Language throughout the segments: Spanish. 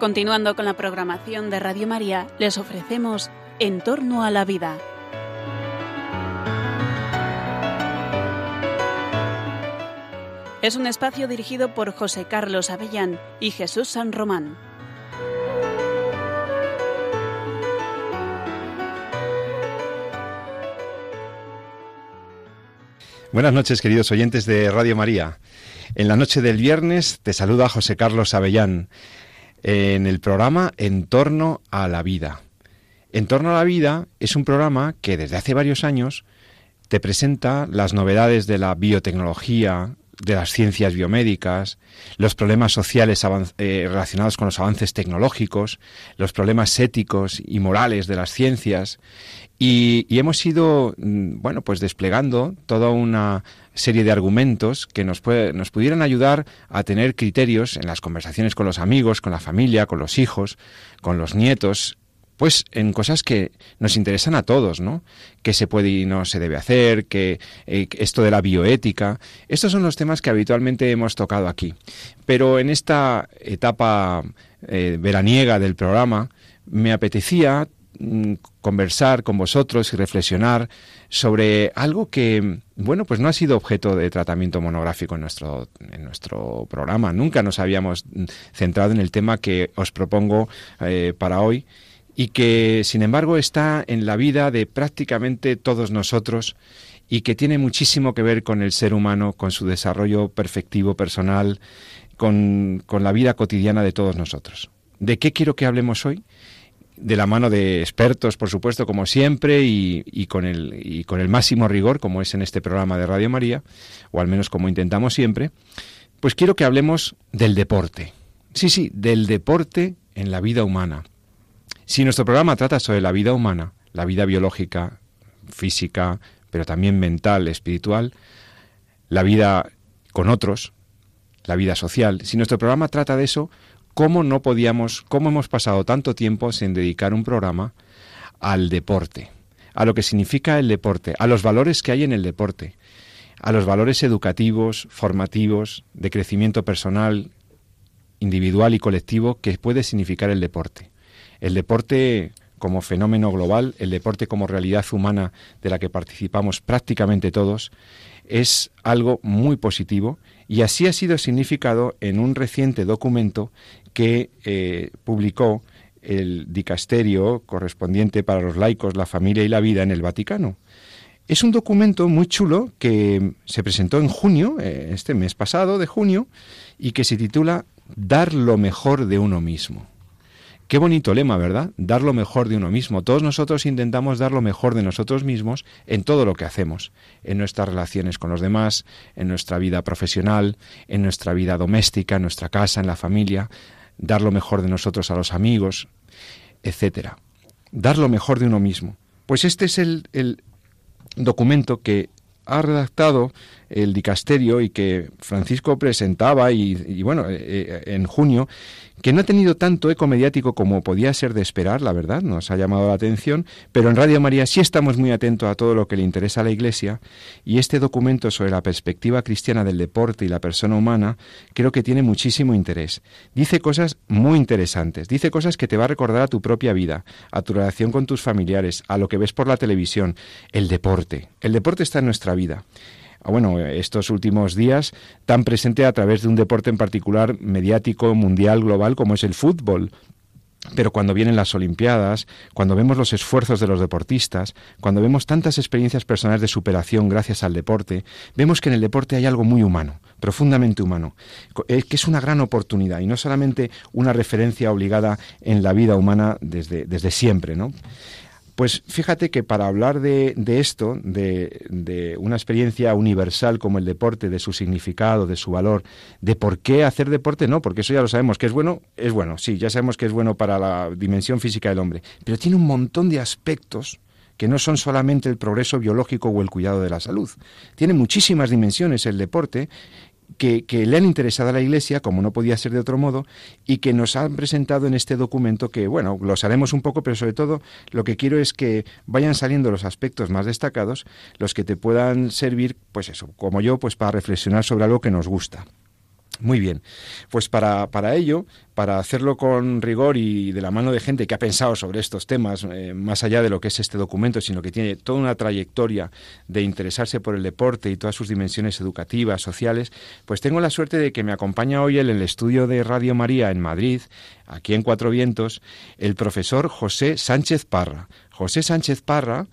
Continuando con la programación de Radio María, les ofrecemos En torno a la vida. Es un espacio dirigido por José Carlos Avellán y Jesús San Román. Buenas noches, queridos oyentes de Radio María. En la noche del viernes te saluda José Carlos Avellán en el programa En torno a la vida. En torno a la vida es un programa que desde hace varios años te presenta las novedades de la biotecnología, de las ciencias biomédicas, los problemas sociales eh, relacionados con los avances tecnológicos, los problemas éticos y morales de las ciencias, y, hemos ido, mm, bueno, pues desplegando toda una serie de argumentos que nos, puede, nos pudieran ayudar a tener criterios en las conversaciones con los amigos, con la familia, con los hijos, con los nietos, pues en cosas que nos interesan a todos, ¿no? ¿Qué se puede y no se debe hacer? Que eh, esto de la bioética. Estos son los temas que habitualmente hemos tocado aquí. Pero en esta etapa eh, veraniega del programa me apetecía mm, conversar con vosotros y reflexionar sobre algo que, bueno, pues no ha sido objeto de tratamiento monográfico en nuestro, en nuestro programa. Nunca nos habíamos mm, centrado en el tema que os propongo eh, para hoy y que sin embargo está en la vida de prácticamente todos nosotros y que tiene muchísimo que ver con el ser humano, con su desarrollo perfectivo personal, con, la vida cotidiana de todos nosotros. ¿De qué quiero que hablemos hoy? de la mano de expertos, por supuesto, como siempre, y, y, con el, y con el máximo rigor, como es en este programa de Radio María, o al menos como intentamos siempre, pues quiero que hablemos del deporte. Sí, sí, del deporte en la vida humana. Si nuestro programa trata sobre la vida humana, la vida biológica, física, pero también mental, espiritual, la vida con otros, la vida social, si nuestro programa trata de eso, ¿cómo no podíamos, cómo hemos pasado tanto tiempo sin dedicar un programa al deporte, a lo que significa el deporte, a los valores que hay en el deporte, a los valores educativos, formativos, de crecimiento personal, individual y colectivo que puede significar el deporte? El deporte como fenómeno global, el deporte como realidad humana de la que participamos prácticamente todos, es algo muy positivo y así ha sido significado en un reciente documento que eh, publicó el dicasterio correspondiente para los laicos, la familia y la vida en el Vaticano. Es un documento muy chulo que se presentó en junio, eh, este mes pasado de junio, y que se titula Dar lo mejor de uno mismo. Qué bonito lema, ¿verdad? Dar lo mejor de uno mismo. Todos nosotros intentamos dar lo mejor de nosotros mismos en todo lo que hacemos, en nuestras relaciones con los demás, en nuestra vida profesional, en nuestra vida doméstica, en nuestra casa, en la familia, dar lo mejor de nosotros a los amigos, etcétera. Dar lo mejor de uno mismo. Pues este es el, el documento que ha redactado el dicasterio y que Francisco presentaba y, bueno, eh, eh, en junio que no ha tenido tanto eco mediático como podía ser de esperar, la verdad, nos ha llamado la atención, pero en Radio María sí estamos muy atentos a todo lo que le interesa a la Iglesia y este documento sobre la perspectiva cristiana del deporte y la persona humana creo que tiene muchísimo interés. Dice cosas muy interesantes, dice cosas que te va a recordar a tu propia vida, a tu relación con tus familiares, a lo que ves por la televisión, el deporte. El deporte está en nuestra vida bueno, estos últimos días tan presente a través de un deporte en particular mediático, mundial, global, como es el fútbol. Pero cuando vienen las Olimpiadas, cuando vemos los esfuerzos de los deportistas, cuando vemos tantas experiencias personales de superación gracias al deporte, vemos que en el deporte hay algo muy humano, profundamente humano, eh, que es una gran oportunidad y no solamente una referencia obligada en la vida humana desde, desde siempre, ¿no? Pues fíjate que para hablar de, esto, de, una experiencia universal como el deporte, de su significado, de su valor, de por qué hacer deporte, no, porque eso ya lo sabemos, que es bueno, es bueno, sí, ya sabemos que es bueno para la dimensión física del hombre, pero tiene un montón de aspectos que no son solamente el progreso biológico o el cuidado de la salud. Tiene muchísimas dimensiones el deporte que, le han interesado a la Iglesia, como no podía ser de otro modo, y que nos han presentado en este documento que, bueno, lo haremos un poco, pero sobre todo lo que quiero es que vayan saliendo los aspectos más destacados, los que te puedan servir, pues eso, como yo, pues para reflexionar sobre algo que nos gusta. Muy bien. Pues para, para, ello, para hacerlo con rigor y de la mano de gente que ha pensado sobre estos temas, eh, más allá de lo que es este documento, sino que tiene toda una trayectoria de interesarse por el deporte y todas sus dimensiones educativas, sociales, pues tengo la suerte de que me acompaña hoy en el estudio de Radio María en Madrid, aquí en Cuatro Vientos, el profesor José Sánchez Parra. José Sánchez Parra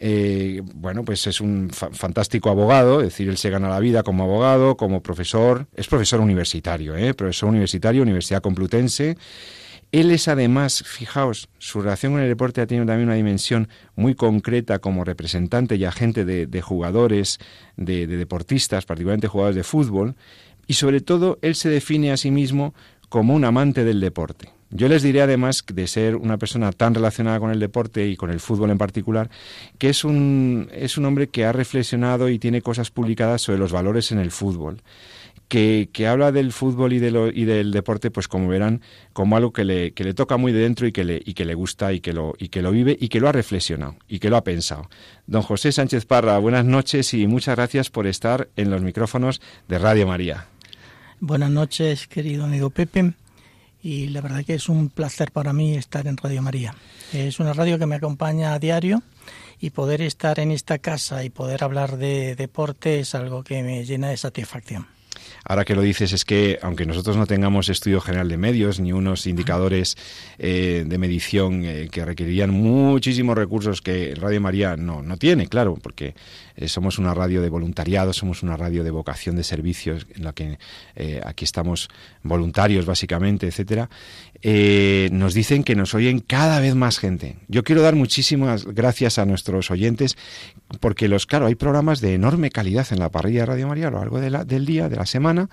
eh, bueno, pues es un fantástico abogado, es decir, él se gana la vida como abogado, como profesor, es profesor universitario, ¿eh? profesor universitario, Universidad Complutense. Él es además, fijaos, su relación con el deporte ha tenido también una dimensión muy concreta como representante y agente de, jugadores, de, de deportistas, particularmente jugadores de fútbol, y sobre todo él se define a sí mismo como un amante del deporte. Yo les diré además de ser una persona tan relacionada con el deporte y con el fútbol en particular, que es un, es un hombre que ha reflexionado y tiene cosas publicadas sobre los valores en el fútbol. Que, que, habla del fútbol y, de lo, y del deporte, pues como verán, como algo que le, que le toca muy de dentro y que le, y que le gusta y que, lo, y que lo vive y que lo ha reflexionado y que lo ha pensado. Don José Sánchez Parra, buenas noches y muchas gracias por estar en los micrófonos de Radio María. Buenas noches, querido amigo Pepe y la verdad que es un placer para mí estar en Radio María. Es una radio que me acompaña a diario y poder estar en esta casa y poder hablar de deporte es algo que me llena de satisfacción. Ahora que lo dices es que, aunque nosotros no tengamos estudio general de medios ni unos indicadores eh, de medición eh, que requerirían muchísimos recursos que Radio María no, no tiene, claro, porque eh, somos una radio de voluntariado, somos una radio de vocación de servicios en la que aquí estamos voluntarios básicamente, etcétera, nos dicen que nos oyen cada vez más gente. Yo quiero dar muchísimas gracias a nuestros oyentes porque los, claro, hay programas de enorme calidad en la parrilla de Radio María a lo largo de la, del día, de la semana,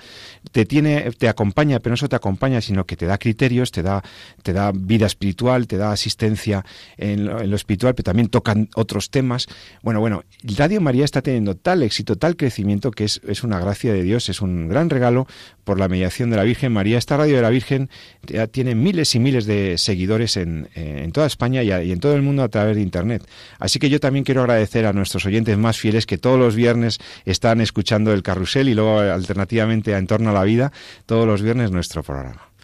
te tiene, te acompaña, pero no solo te acompaña, sino que te da criterios, te da, te da vida espiritual, te da asistencia en lo, espiritual, pero también tocan otros temas. Bueno, bueno, Radio María está teniendo tal éxito, tal crecimiento que es, es una gracia de Dios, es un gran regalo por la mediación de la Virgen María. Esta radio de la Virgen tiene miles y miles de seguidores en, en toda España y, y en todo el mundo a través de Internet. Así que yo también quiero agradecer a nuestros oyentes más fieles que todos los viernes están escuchando el carrusel y luego alternativamente a En torno a la vida todos los viernes nuestro programa.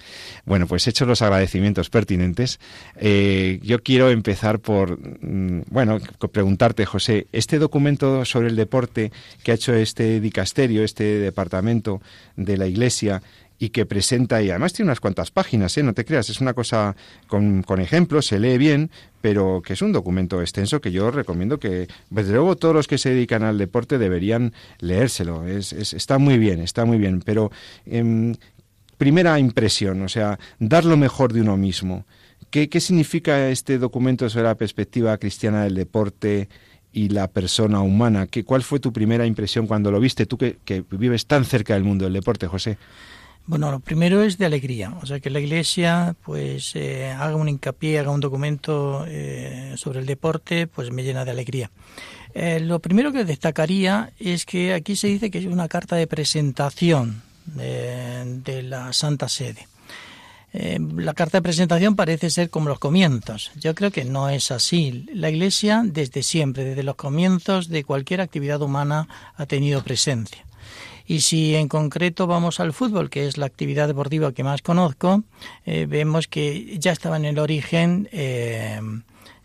Bueno, pues hechos los agradecimientos pertinentes, eh, yo quiero empezar por, mm, bueno, preguntarte, José, este documento sobre el deporte que ha hecho este dicasterio, este departamento de la Iglesia, y que presenta, y además tiene unas cuantas páginas, ¿eh? no te creas, es una cosa con, con, ejemplos, se lee bien, pero que es un documento extenso que yo recomiendo que, desde luego, todos los que se dedican al deporte deberían leérselo. Es, está muy bien, está muy bien, pero em, primera impresión, o sea, dar lo mejor de uno mismo. ¿Qué, ¿Qué significa este documento sobre la perspectiva cristiana del deporte? y la persona humana. ¿Qué, ¿Cuál fue tu primera impresión cuando lo viste, tú que, vives tan cerca del mundo del deporte, José? Bueno, lo primero es de alegría, o sea, que la Iglesia pues eh, haga un hincapié, haga un documento eh, sobre el deporte, pues me llena de alegría. Eh, lo primero que destacaría es que aquí se dice que es una carta de presentación de, la Santa Sede. la carta de presentación parece ser como los comienzos. Yo creo que no es así. La Iglesia desde siempre, desde los comienzos de cualquier actividad humana, ha tenido presencia. Y si en concreto vamos al fútbol, que es la actividad deportiva que más conozco, eh, vemos que ya estaba en el origen eh,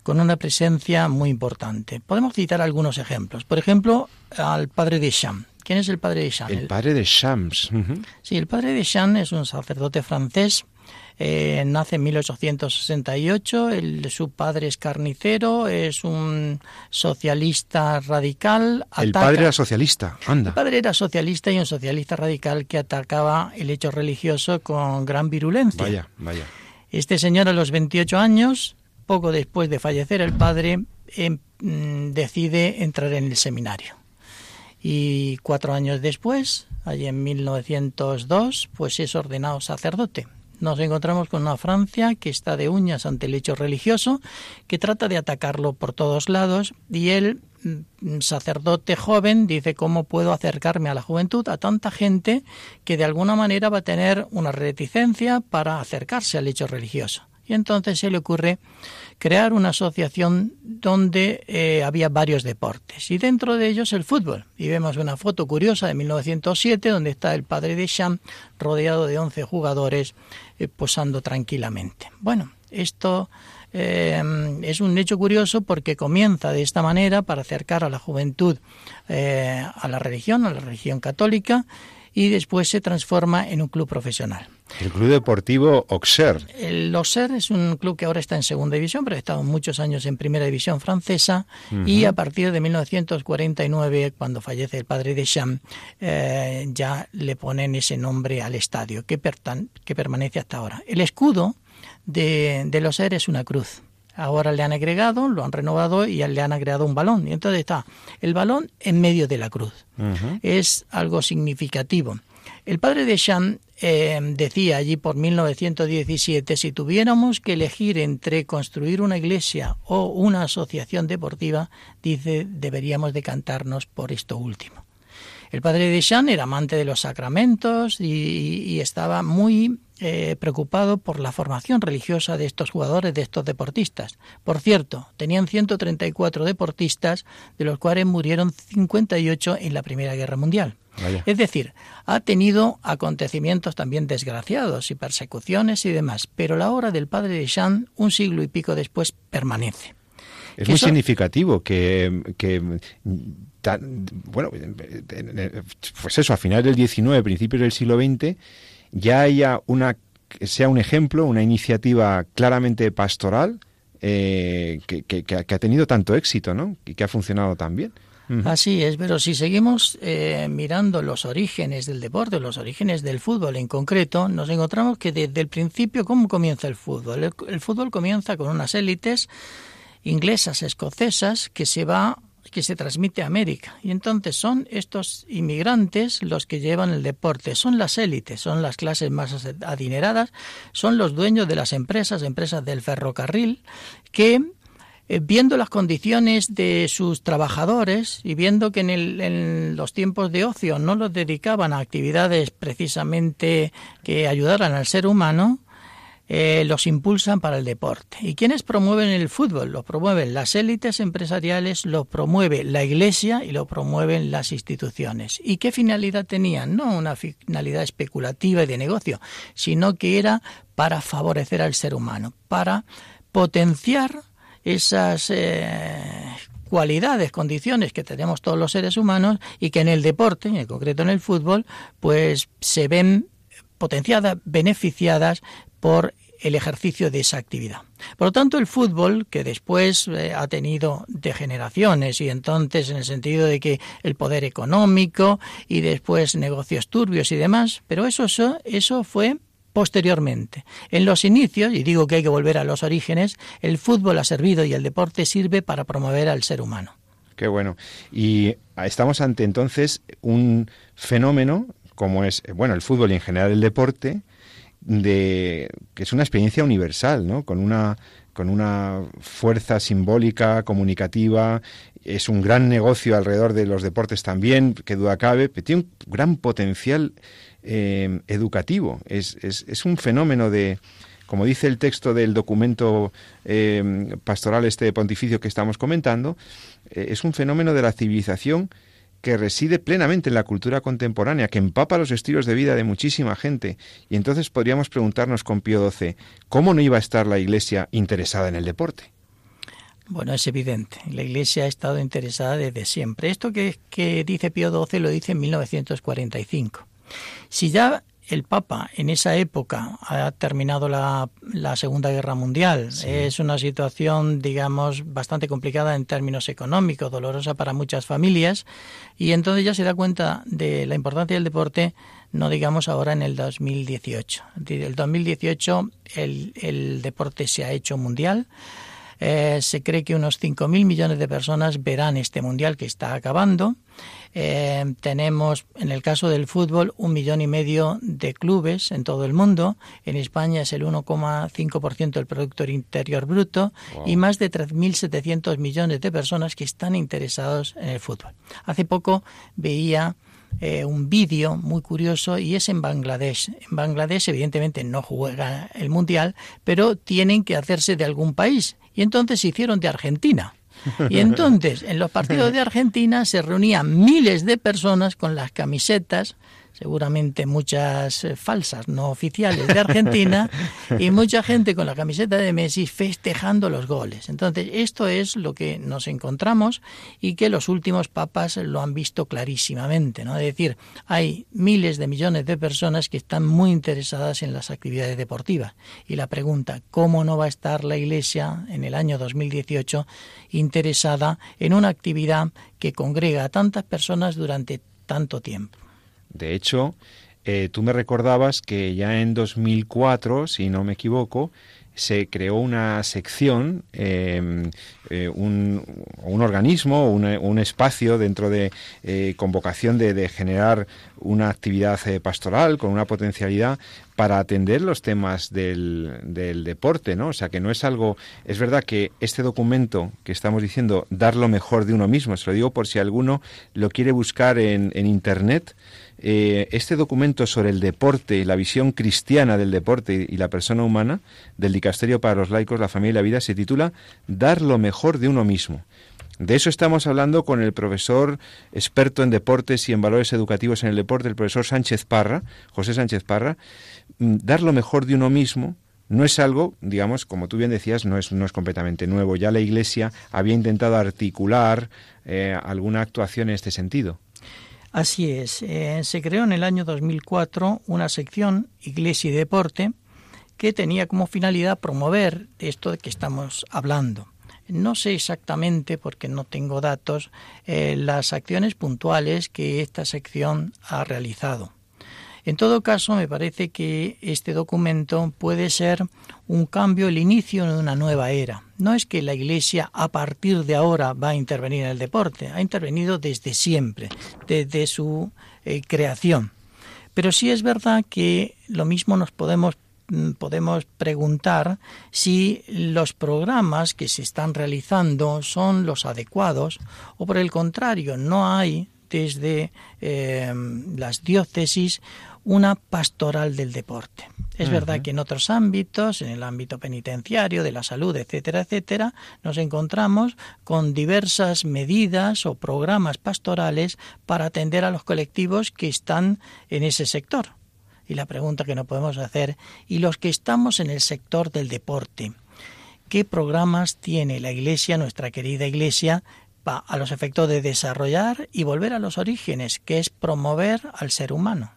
con una presencia muy importante. Podemos citar algunos ejemplos. Por ejemplo, al padre de Sham. ¿Quién es el padre de Sham? El padre de Shams. Sí, el padre de Sham es un sacerdote francés eh, nace en 1868, el, su padre es carnicero, es un socialista radical. El padre era socialista, anda. El padre era socialista y un socialista radical que atacaba el hecho religioso con gran virulencia. Vaya, vaya. Este señor a los 28 años, poco después de fallecer el padre, mm, decide entrar en el seminario. Y cuatro años después, allí en 1902, pues es ordenado sacerdote nos encontramos con una Francia que está de uñas ante el hecho religioso, que trata de atacarlo por todos lados y él, mm, sacerdote joven, dice cómo puedo acercarme a la juventud, a tanta gente que de alguna manera va a tener una reticencia para acercarse al hecho religioso. Y entonces se le ocurre crear una asociación donde eh, había varios deportes y dentro de ellos el fútbol. Y vemos una foto curiosa de 1907 donde está el padre de Champ rodeado de 11 jugadores eh, posando tranquilamente. Bueno, esto eh, es un hecho curioso porque comienza de esta manera para acercar a la juventud a la religión, a la religión católica, y después se transforma en un club profesional. El Club Deportivo Auxerre. El Auxerre es un club que ahora está en segunda división, pero ha estado muchos años en primera división francesa y a partir de 1949, cuando fallece el padre de Champ, eh, ya le ponen ese nombre al estadio, que, que permanece hasta ahora. El escudo de, de los es una cruz. Ahora le han agregado, lo han renovado y le han agregado un balón. Y entonces está el balón en medio de la cruz. Es algo significativo. El padre de Champ eh, decía allí por 1917, si tuviéramos que elegir entre construir una iglesia o una asociación deportiva, dice, deberíamos decantarnos por esto último. El padre de Champ era amante de los sacramentos y estaba muy eh, preocupado por la formación religiosa de estos jugadores, de estos deportistas. Por cierto, tenían 134 deportistas, de los cuales murieron 58 en la Primera Guerra Mundial. Es decir, ha tenido acontecimientos también desgraciados y persecuciones y demás, pero la obra del padre de Jean, un siglo y pico después, permanece. Es muy significativo que, bueno, pues eso, a finales del XIX, principios del siglo XX, ya haya una sea un ejemplo, una iniciativa claramente pastoral eh, que, que, ha tenido tanto éxito, ¿no? Y que ha funcionado tan bien. Así es, pero si seguimos eh, mirando los orígenes del deporte, los orígenes del fútbol en concreto, nos encontramos que desde el principio, ¿cómo comienza el fútbol? el fútbol comienza con unas élites inglesas, escocesas, que se va que se transmite a América. Y entonces son estos inmigrantes los que llevan el deporte, son las élites, son las clases más adineradas, son los dueños de las empresas, empresas del ferrocarril, que viendo las condiciones de sus trabajadores y viendo que en, en, los tiempos de ocio no los dedicaban a actividades precisamente que ayudaran al ser humano, eh, los impulsan para el deporte. ¿Y quiénes promueven el fútbol? Lo promueven las élites empresariales, lo promueve la Iglesia y lo promueven las instituciones. ¿Y qué finalidad tenían? No una finalidad especulativa y de negocio, sino que era para favorecer al ser humano, para potenciar esas eh, cualidades, condiciones que tenemos todos los seres humanos y que en el deporte, en concreto en el fútbol, pues se ven potenciadas, beneficiadas por el ejercicio de esa actividad. Por lo tanto, el fútbol, que después eh, ha tenido degeneraciones y entonces en el sentido de que el poder económico y después negocios turbios y demás, pero eso, eso, eso fue posteriormente. En los inicios, y digo que hay que volver a los orígenes, el fútbol ha servido y el deporte sirve para promover al ser humano. Qué bueno. Y estamos ante entonces un fenómeno como es, bueno, el fútbol y en general el deporte, de que es una experiencia universal, ¿no? Con una con una fuerza simbólica, comunicativa, es un gran negocio alrededor de los deportes también, que duda cabe, pero tiene un gran potencial eh, educativo. Es, es, es, un fenómeno de, como dice el texto del documento eh, pastoral este pontificio que estamos comentando, eh, es un fenómeno de la civilización que reside plenamente en la cultura contemporánea, que empapa los estilos de vida de muchísima gente. Y entonces podríamos preguntarnos con Pío XII, ¿cómo no iba a estar la Iglesia interesada en el deporte? Bueno, es evidente. La Iglesia ha estado interesada desde siempre. Esto que, que dice Pío XII lo dice en 1945. Si ya el Papa en esa época ha terminado la, Segunda Guerra Mundial. Es una situación, digamos, bastante complicada en términos económicos, dolorosa para muchas familias, y entonces ya se da cuenta de la importancia del deporte, no digamos ahora en el 2018. En el 2018 el, el deporte se ha hecho mundial. Eh, se cree que unos 5.000 millones de personas verán este mundial que está acabando. Eh, tenemos, en el caso del fútbol, un millón y medio de clubes en todo el mundo. En España es el 1,5% del Producto Interior Bruto y más de 3.700 millones de personas que están interesados en el fútbol. Hace poco veía eh, un vídeo muy curioso y es en Bangladesh. En Bangladesh evidentemente no juega el Mundial, pero tienen que hacerse de algún país. Y entonces se hicieron de Argentina. Y entonces, en los partidos de Argentina se reunían miles de personas con las camisetas seguramente muchas eh, falsas, no oficiales de Argentina, y mucha gente con la camiseta de Messi festejando los goles. Entonces, esto es lo que nos encontramos y que los últimos papas lo han visto clarísimamente, ¿no? Es decir, hay miles de millones de personas que están muy interesadas en las actividades deportivas. Y la pregunta, ¿cómo no va a estar la Iglesia en el año 2018 interesada en una actividad que congrega a tantas personas durante tanto tiempo? De hecho, eh, tú me recordabas que ya en 2004, si no me equivoco, se creó una sección, em, eh, un, un, organismo, un, espacio dentro de eh, convocación de, generar una actividad pastoral con una potencialidad para atender los temas del, del, deporte, ¿no? O sea, que no es algo... Es verdad que este documento que estamos diciendo, dar lo mejor de uno mismo, se lo digo por si alguno lo quiere buscar en, en Internet, eh, este documento sobre el deporte la visión cristiana del deporte y la persona humana del Dicasterio para los laicos, la familia y la vida se titula Dar lo mejor de uno mismo. De eso estamos hablando con el profesor experto en deportes y en valores educativos en el deporte, el profesor Sánchez Parra, José Sánchez Parra. Mm, dar lo mejor de uno mismo no es algo, digamos, como tú bien decías, no es, no es completamente nuevo. Ya la Iglesia había intentado articular eh, alguna actuación en este sentido. Así es, eh, se creó en el año 2004 una sección Iglesia y Deporte que tenía como finalidad promover esto de que estamos hablando. No sé exactamente, porque no tengo datos, eh, las acciones puntuales que esta sección ha realizado. En todo caso, me parece que este documento puede ser un cambio, el inicio de una nueva era. No es que la Iglesia a partir de ahora va a intervenir en el deporte, ha intervenido desde siempre, desde su eh, creación. Pero sí es verdad que lo mismo nos podemos mm, podemos preguntar si los programas que se están realizando son los adecuados o por el contrario no hay desde eh, las diócesis una pastoral del deporte. Es verdad que en otros ámbitos, en el ámbito penitenciario, de la salud, etcétera, etcétera, nos encontramos con diversas medidas o programas pastorales para atender a los colectivos que están en ese sector. Y la pregunta que nos podemos hacer, ¿y los que estamos en el sector del deporte? ¿Qué programas tiene la Iglesia, nuestra querida Iglesia, a los efectos de desarrollar y volver a los orígenes, que es promover al ser humano?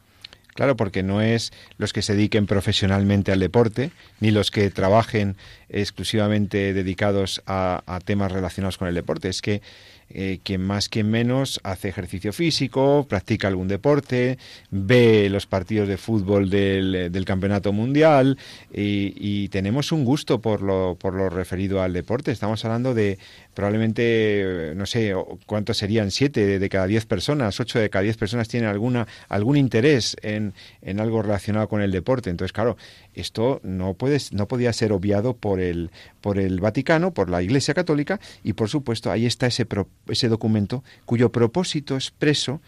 Claro, porque no es los que se dediquen profesionalmente al deporte, ni los que trabajen exclusivamente dedicados a, temas relacionados con el deporte. Es que eh, quien más, quien menos, hace ejercicio físico, practica algún deporte, ve los partidos de fútbol del, del campeonato mundial y, tenemos un gusto por lo, por lo referido al deporte. Estamos hablando de probablemente, no sé, cuántos serían, siete de cada diez personas, ocho de cada diez personas tienen alguna, algún interés en, en algo relacionado con el deporte. Entonces, claro, esto no, puede, no podía ser obviado por el, por el Vaticano, por la Iglesia Católica, y por supuesto ahí está ese, ese documento cuyo propósito expreso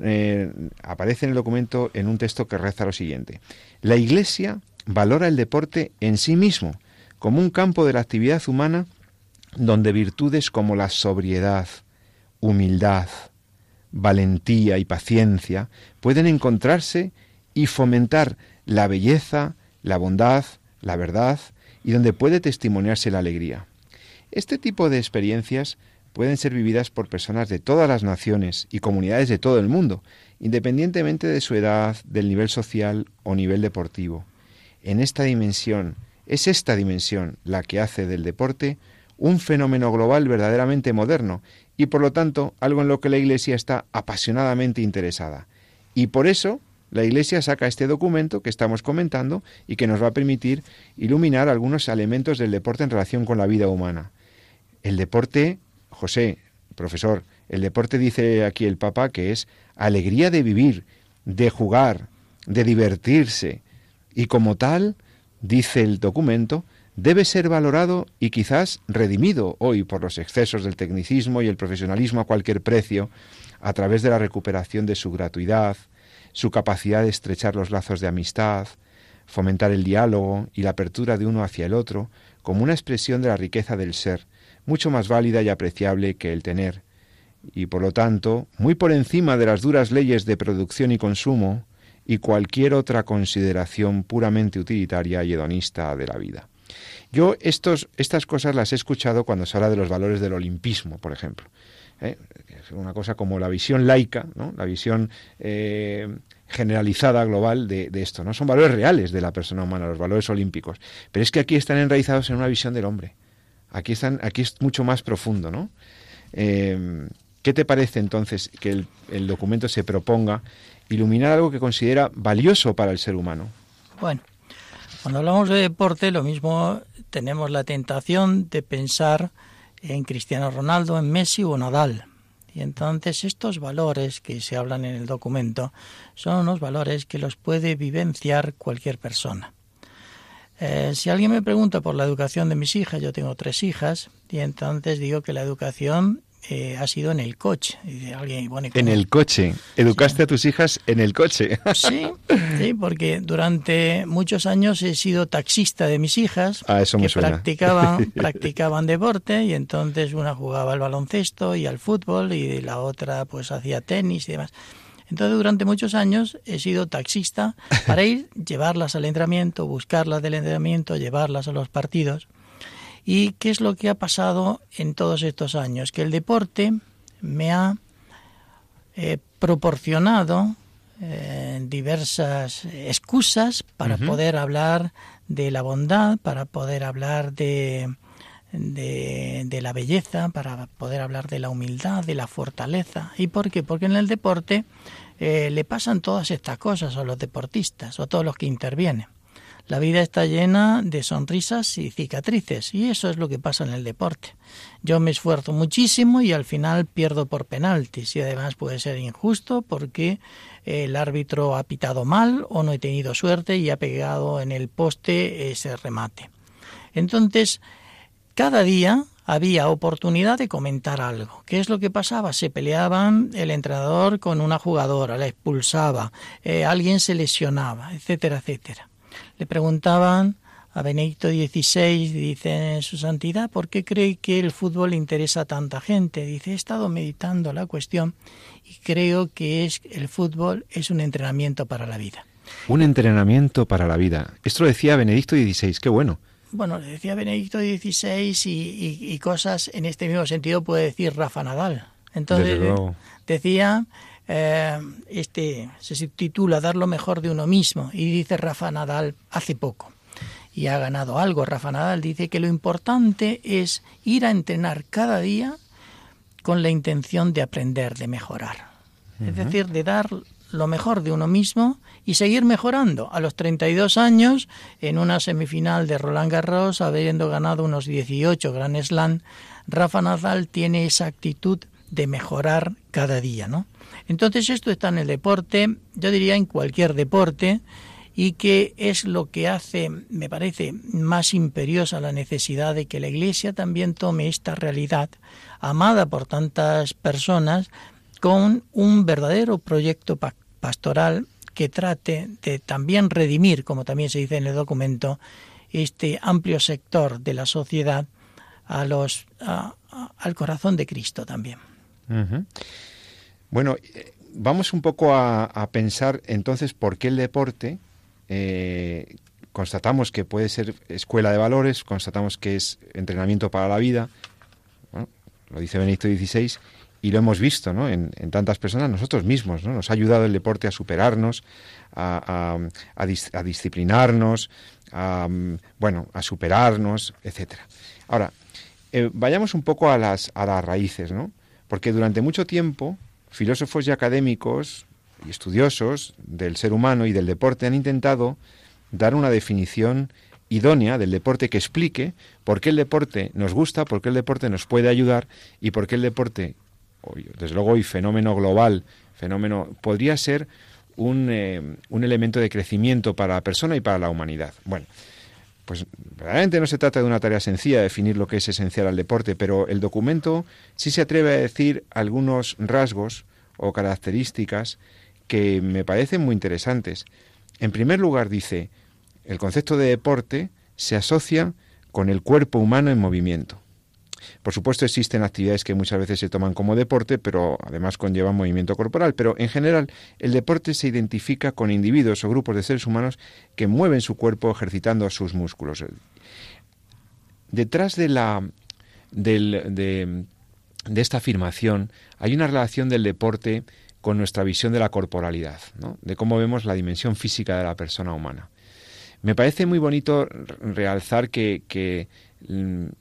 eh, aparece en el documento en un texto que reza lo siguiente. La Iglesia valora el deporte en sí mismo como un campo de la actividad humana donde virtudes como la sobriedad, humildad, valentía y paciencia pueden encontrarse y fomentar la belleza, la bondad, la verdad y donde puede testimoniarse la alegría. Este tipo de experiencias pueden ser vividas por personas de todas las naciones y comunidades de todo el mundo, independientemente de su edad, del nivel social o nivel deportivo. En esta dimensión, es esta dimensión la que hace del deporte un fenómeno global verdaderamente moderno y por lo tanto algo en lo que la Iglesia está apasionadamente interesada. Y por eso la Iglesia saca este documento que estamos comentando y que nos va a permitir iluminar algunos elementos del deporte en relación con la vida humana. El deporte, José, profesor, el deporte dice aquí el Papa que es alegría de vivir, de jugar, de divertirse, y como tal, dice el documento, debe ser valorado y quizás redimido hoy por los excesos del tecnicismo y el profesionalismo a cualquier precio, a través de la recuperación de su gratuidad, su capacidad de estrechar los lazos de amistad, fomentar el diálogo y la apertura de uno hacia el otro como una expresión de la riqueza del ser, mucho más válida y apreciable que el tener, y por lo tanto muy por encima de las duras leyes de producción y consumo y cualquier otra consideración puramente utilitaria y hedonista de la vida. Yo estos, estas cosas las he escuchado cuando se habla de los valores del olimpismo, por ejemplo. ¿eh? Una cosa como la visión laica, ¿no? la visión eh, generalizada, global de, esto. ¿no? Son valores reales de la persona humana, los valores olímpicos. Pero es que aquí están enraizados en una visión del hombre. Aquí, están, aquí es mucho más profundo. ¿no? Eh, ¿Qué te parece entonces que el, el documento se proponga iluminar algo que considera valioso para el ser humano? Bueno, cuando hablamos de deporte, lo mismo tenemos la tentación de pensar en Cristiano Ronaldo, en Messi o Nadal. Y entonces estos valores que se hablan en el documento son unos valores que los puede vivenciar cualquier persona. Eh, si alguien me pregunta por la educación de mis hijas, yo tengo tres hijas, y entonces digo que la educación eh, ha sido en el coche. alguien, en el coche. ¿Educaste a tus hijas en el coche? Sí, sí, porque durante muchos años he sido taxista de mis hijas ah, eso que practicaban, practicaban deporte y entonces una jugaba al baloncesto y al fútbol y la otra pues hacía tenis y demás. Entonces, durante muchos años he sido taxista para ir, llevarlas al entrenamiento, buscarlas del entrenamiento, llevarlas a los partidos. ¿Y qué es lo que ha pasado en todos estos años? Que el deporte me ha eh, proporcionado eh, diversas excusas para poder hablar de la bondad, para poder hablar de, de, la belleza, para poder hablar de la humildad, de la fortaleza. ¿Y por qué? Porque en el deporte eh, le pasan todas estas cosas a los deportistas o a todos los que intervienen. La vida está llena de sonrisas y cicatrices y eso es lo que pasa en el deporte. Yo me esfuerzo muchísimo y al final pierdo por penaltis y además puede ser injusto porque el árbitro ha pitado mal o no he tenido suerte y ha pegado en el poste ese remate. Entonces, cada día había oportunidad de comentar algo. ¿Qué es lo que pasaba? Se peleaban el entrenador con una jugadora, la expulsaba, eh, alguien se lesionaba, etcétera, etcétera. Le preguntaban a Benedicto XVI, dice su santidad, ¿por qué cree que el fútbol interesa a tanta gente? Dice, he estado meditando la cuestión y creo que es el fútbol es un entrenamiento para la vida. Un entrenamiento para la vida. Esto lo decía Benedicto XVI, qué bueno. Bueno, le decía Benedicto XVI y, cosas en este mismo sentido puede decir Rafa Nadal. Entonces decía eh, este se titula Dar lo mejor de uno mismo y dice Rafa Nadal hace poco y ha ganado algo. Rafa Nadal dice que lo importante es ir a entrenar cada día con la intención de aprender, de mejorar. Es decir, de dar lo mejor de uno mismo y seguir mejorando. A los 32 años, en una semifinal de Roland Garros, habiendo ganado unos 18 Grand Slam, Rafa Nadal tiene esa actitud de mejorar cada día, ¿no? Entonces esto está en el deporte, yo diría en cualquier deporte, y que es lo que hace, me parece, más imperiosa la necesidad de que la Iglesia también tome esta realidad, amada por tantas personas, con un verdadero proyecto pastoral que trate de también redimir, como también se dice en el documento, este amplio sector de la sociedad a los, al corazón de Cristo también. Bueno, eh, vamos un poco a, pensar entonces por qué el deporte, eh, constatamos que puede ser escuela de valores, constatamos que es entrenamiento para la vida, lo dice Benedicto XVI, y lo hemos visto ¿no? en, tantas personas, nosotros mismos, ¿no? nos ha ayudado el deporte a superarnos, a, disciplinarnos, a, bueno, a superarnos, etcétera. Ahora, eh, vayamos un poco a las, a las raíces, ¿no? Porque durante mucho tiempo filósofos y académicos y estudiosos del ser humano y del deporte han intentado dar una definición idónea del deporte que explique por qué el deporte nos gusta, por qué el deporte nos puede ayudar y por qué el deporte, desde luego hoy fenómeno global, fenómeno, podría ser un, eh, un elemento de crecimiento para la persona y para la humanidad. Bueno, pues verdaderamente no se trata de una tarea sencilla definir lo que es esencial al deporte, pero el documento sí se atreve a decir algunos rasgos o características que me parecen muy interesantes. En primer lugar, dice, el concepto de deporte se asocia con el cuerpo humano en movimiento. Por supuesto existen actividades que muchas veces se toman como deporte, pero además conllevan movimiento corporal. Pero en general el deporte se identifica con individuos o grupos de seres humanos que mueven su cuerpo ejercitando sus músculos. Detrás de la de, esta afirmación hay una relación del deporte con nuestra visión de la corporalidad, de cómo vemos la dimensión física de la persona humana. Me parece muy bonito realzar que,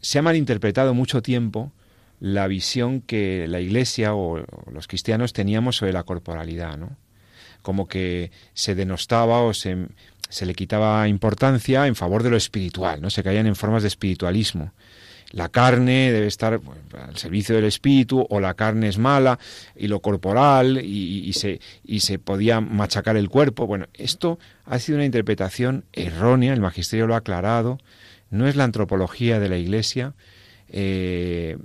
se ha malinterpretado mucho tiempo la visión que la Iglesia o, los cristianos teníamos sobre la corporalidad, ¿no? Como que se denostaba o se, se le quitaba importancia en favor de lo espiritual, ¿no? Se caían en formas de espiritualismo. La carne debe estar al servicio del espíritu o la carne es mala y lo corporal y, se, y se podía machacar el cuerpo. Bueno, esto ha sido una interpretación errónea, el magisterio lo ha aclarado, no es la antropología de la Iglesia eh,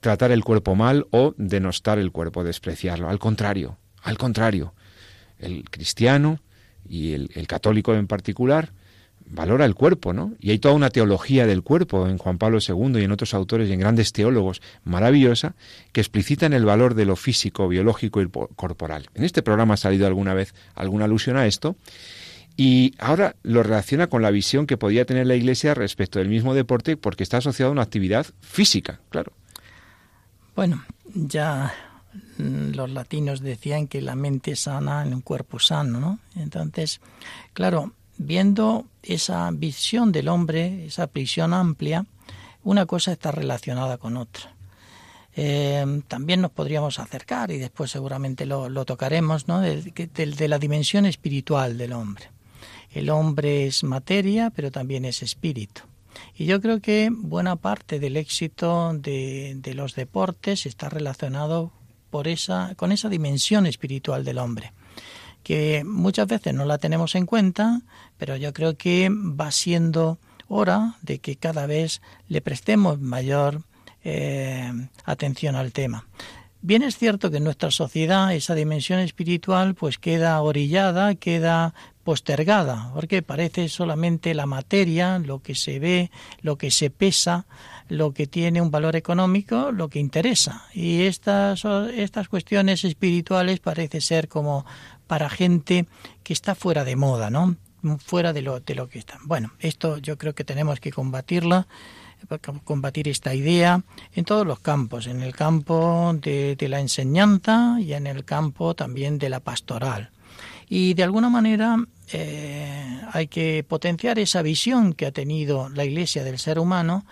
tratar el cuerpo mal o denostar el cuerpo, despreciarlo. Al contrario, al contrario. El cristiano y el, el católico en particular valora el cuerpo, ¿no? Y hay toda una teología del cuerpo en Juan Pablo II y en otros autores y en grandes teólogos maravillosa que explicitan el valor de lo físico, biológico y corporal. En este programa ha salido alguna vez alguna alusión a esto y ahora lo relaciona con la visión que podía tener la Iglesia respecto del mismo deporte porque está asociado a una actividad física, claro. Bueno, ya mm, los latinos decían que la mente sana en un cuerpo sano, ¿no? Entonces, claro, viendo esa visión del hombre, esa visión amplia, una cosa está relacionada con otra. Eh, también nos podríamos acercar, y después seguramente lo, tocaremos, ¿no? de la dimensión espiritual del hombre. El hombre es materia, pero también es espíritu. Y yo creo que buena parte del éxito de, los deportes está relacionado por esa, con esa dimensión espiritual del hombre, que muchas veces no la tenemos en cuenta, pero yo creo que va siendo hora de que cada vez le prestemos mayor eh, atención al tema. Bien es cierto que en nuestra sociedad esa dimensión espiritual pues queda orillada, queda postergada, porque parece solamente la materia, lo que se ve, lo que se pesa, lo que tiene un valor económico, lo que interesa. Y estas, estas cuestiones espirituales parece ser como para gente que está fuera de moda, ¿no? Fuera de lo, de lo que está. Bueno, esto yo creo que tenemos que combatirla combatir esta idea en todos los campos, en el campo de, de, la enseñanza y en el campo también de la pastoral. Y de alguna manera eh, hay que potenciar esa visión que ha tenido la Iglesia del ser humano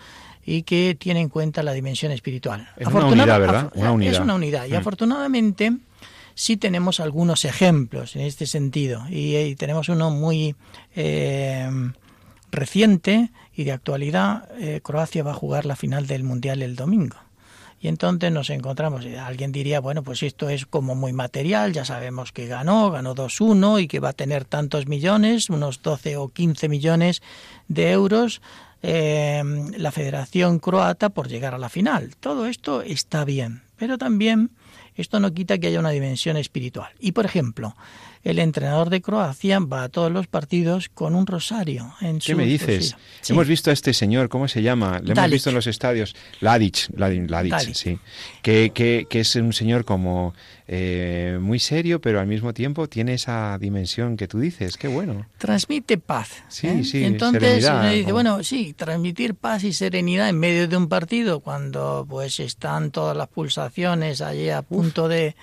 y que tiene en cuenta la dimensión espiritual. Es una unidad, ¿verdad? Una unidad. Es una unidad. Y mm. afortunadamente sí tenemos algunos ejemplos en este sentido. Y, tenemos uno muy eh, reciente y de actualidad. Eh, Croacia va a jugar la final del Mundial el domingo. Y entonces nos encontramos, alguien diría, bueno, pues esto es como muy material, ya sabemos que ganó, ganó 2-1 y que va a tener tantos millones, unos 12 o 15 millones de euros, eh, la Federación Croata por llegar a la final. Todo esto está bien, pero también esto no quita que haya una dimensión espiritual. Y, por ejemplo, el entrenador de Croacia va a todos los partidos con un rosario en ¿Qué me dices? Hemos visto a este señor, ¿cómo se llama? Le hemos visto en los estadios. Ladic, Ladic, sí. Que, que, que, es un señor como eh, muy serio, pero al mismo tiempo tiene esa dimensión que tú dices. Qué bueno. Transmite paz. Sí, ¿eh? sí. Entonces me dice, bueno, sí, transmitir paz y serenidad en medio de un partido cuando pues están todas las pulsaciones allí a punto de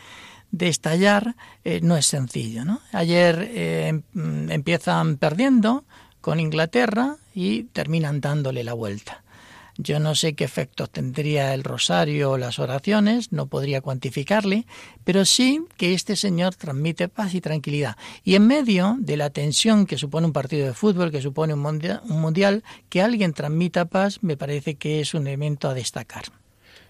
de estallar eh, no es sencillo. ¿no? Ayer eh, em, empiezan perdiendo con Inglaterra y terminan dándole la vuelta. Yo no sé qué efectos tendría el rosario o las oraciones, no podría cuantificarle, pero sí que este señor transmite paz y tranquilidad. Y en medio de la tensión que supone un partido de fútbol, que supone un mundial, un mundial que alguien transmita paz, me parece que es un elemento a destacar.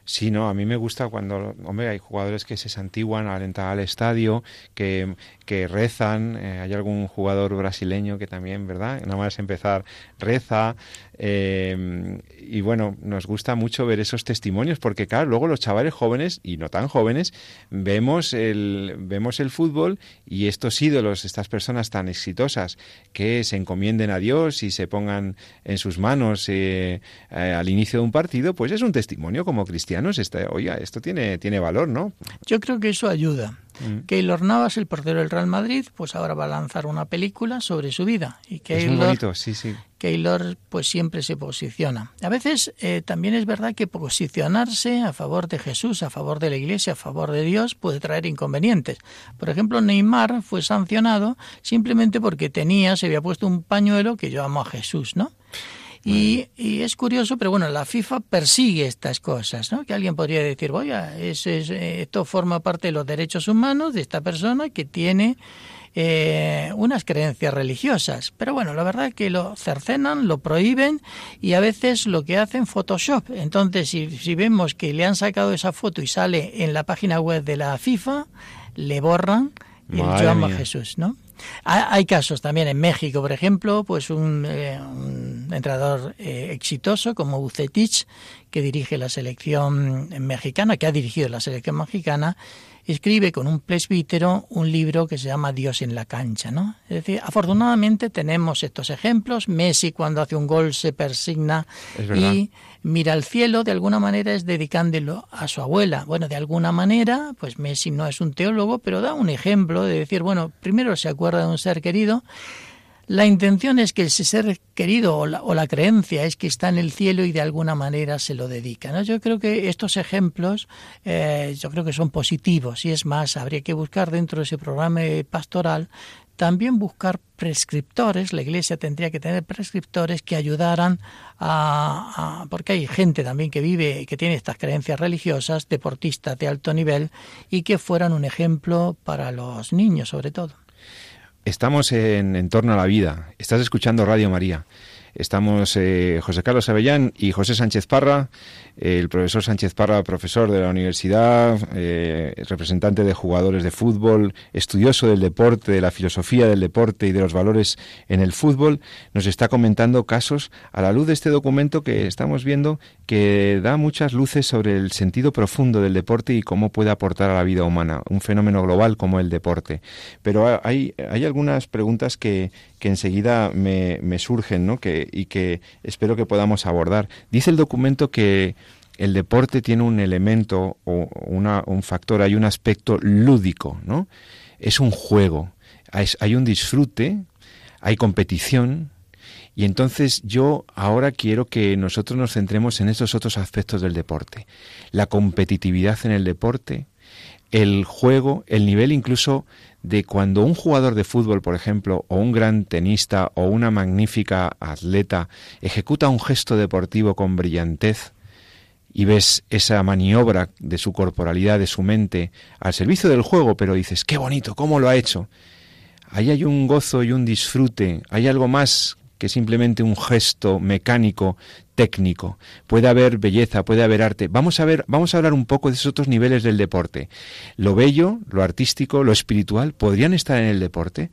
Sí, no, a mí me gusta cuando, hombre, hay jugadores que se santiguan al entrar al estadio, que, que rezan, eh, hay algún jugador brasileño que también, ¿verdad? Nada más empezar, reza, Eh, y bueno, nos gusta mucho ver esos testimonios porque, claro, luego los chavales jóvenes y no tan jóvenes vemos el, vemos el fútbol y estos ídolos, estas personas tan exitosas que se encomienden a Dios y se pongan en sus manos eh, eh, al inicio de un partido, pues es un testimonio como cristianos. Este, oiga, esto tiene, tiene valor, ¿no? Yo creo que eso ayuda. Mm. Keylor Navas, el portero del Real Madrid, pues ahora va a lanzar una película sobre su vida. Y Keylor, es muy bonito, sí, sí. Keylor pues siempre se posiciona. A veces eh, también es verdad que posicionarse a favor de Jesús, a favor de la Iglesia, a favor de Dios puede traer inconvenientes. Por ejemplo, Neymar fue sancionado simplemente porque tenía, se había puesto un pañuelo que yo amo a Jesús, ¿no? Y, es curioso, pero bueno, la FIFA persigue estas cosas, ¿no? Que alguien podría decir, oye, es, esto forma parte de los derechos humanos de esta persona que tiene eh, unas creencias religiosas. Pero bueno, la verdad es que lo cercenan, lo prohíben y a veces lo que hacen Photoshop. Entonces, si, si vemos que le han sacado esa foto y sale en la página web de la FIFA, le borran el yo amo a Jesús, ¿no? Hay casos también en México, por ejemplo, pues un, eh, entrenador eh, exitoso como Ucetich, que dirige la selección mexicana, que ha dirigido la selección mexicana, escribe con un presbítero un libro que se llama Dios en la cancha, ¿no? Es decir, afortunadamente tenemos estos ejemplos. Messi cuando hace un gol se persigna y mira al cielo, de alguna manera es dedicándolo a su abuela. Bueno, de alguna manera, pues Messi no es un teólogo, pero da un ejemplo de decir, bueno, primero se acuerda de un ser querido la intención es que ese ser querido o la, creencia es que está en el cielo y de alguna manera se lo dedica. Yo creo que estos ejemplos eh, yo creo que son positivos y es más, habría que buscar dentro de ese programa pastoral también buscar prescriptores, la iglesia tendría que tener prescriptores que ayudaran a, porque hay gente también que vive, que tiene estas creencias religiosas, deportistas de alto nivel, y que fueran un ejemplo para los niños sobre todo. Estamos en, en torno a la vida. Estás escuchando Radio María. Estamos eh, José Carlos Avellán y José Sánchez Parra, el profesor Sánchez Parra, profesor de la universidad, eh, representante de jugadores de fútbol, estudioso del deporte, de la filosofía del deporte y de los valores en el fútbol, nos está comentando casos a la luz de este documento que estamos viendo que da muchas luces sobre el sentido profundo del deporte y cómo puede aportar a la vida humana, un fenómeno global como el deporte. Pero hay, hay algunas preguntas que, que enseguida me, me surgen ¿no? que, y que espero que podamos abordar. Dice el documento que el deporte tiene un elemento o una, un factor, hay un aspecto lúdico, ¿no? Es un juego, hay, un disfrute, hay competición, y entonces yo ahora quiero que nosotros nos centremos en estos otros aspectos del deporte. La competitividad en el deporte, el juego, el nivel incluso de cuando un jugador de fútbol, por ejemplo, o un gran tenista o una magnífica atleta ejecuta un gesto deportivo con brillantez y ves esa maniobra de su corporalidad, de su mente, al servicio del juego, pero dices, qué bonito, cómo lo ha hecho. Ahí hay un gozo y un disfrute, hay algo más que simplemente un gesto mecánico técnico. Puede haber belleza, puede haber arte. Vamos a ver, vamos a hablar un poco de esos otros niveles del deporte. Lo bello, lo artístico, lo espiritual, podrían estar en el deporte.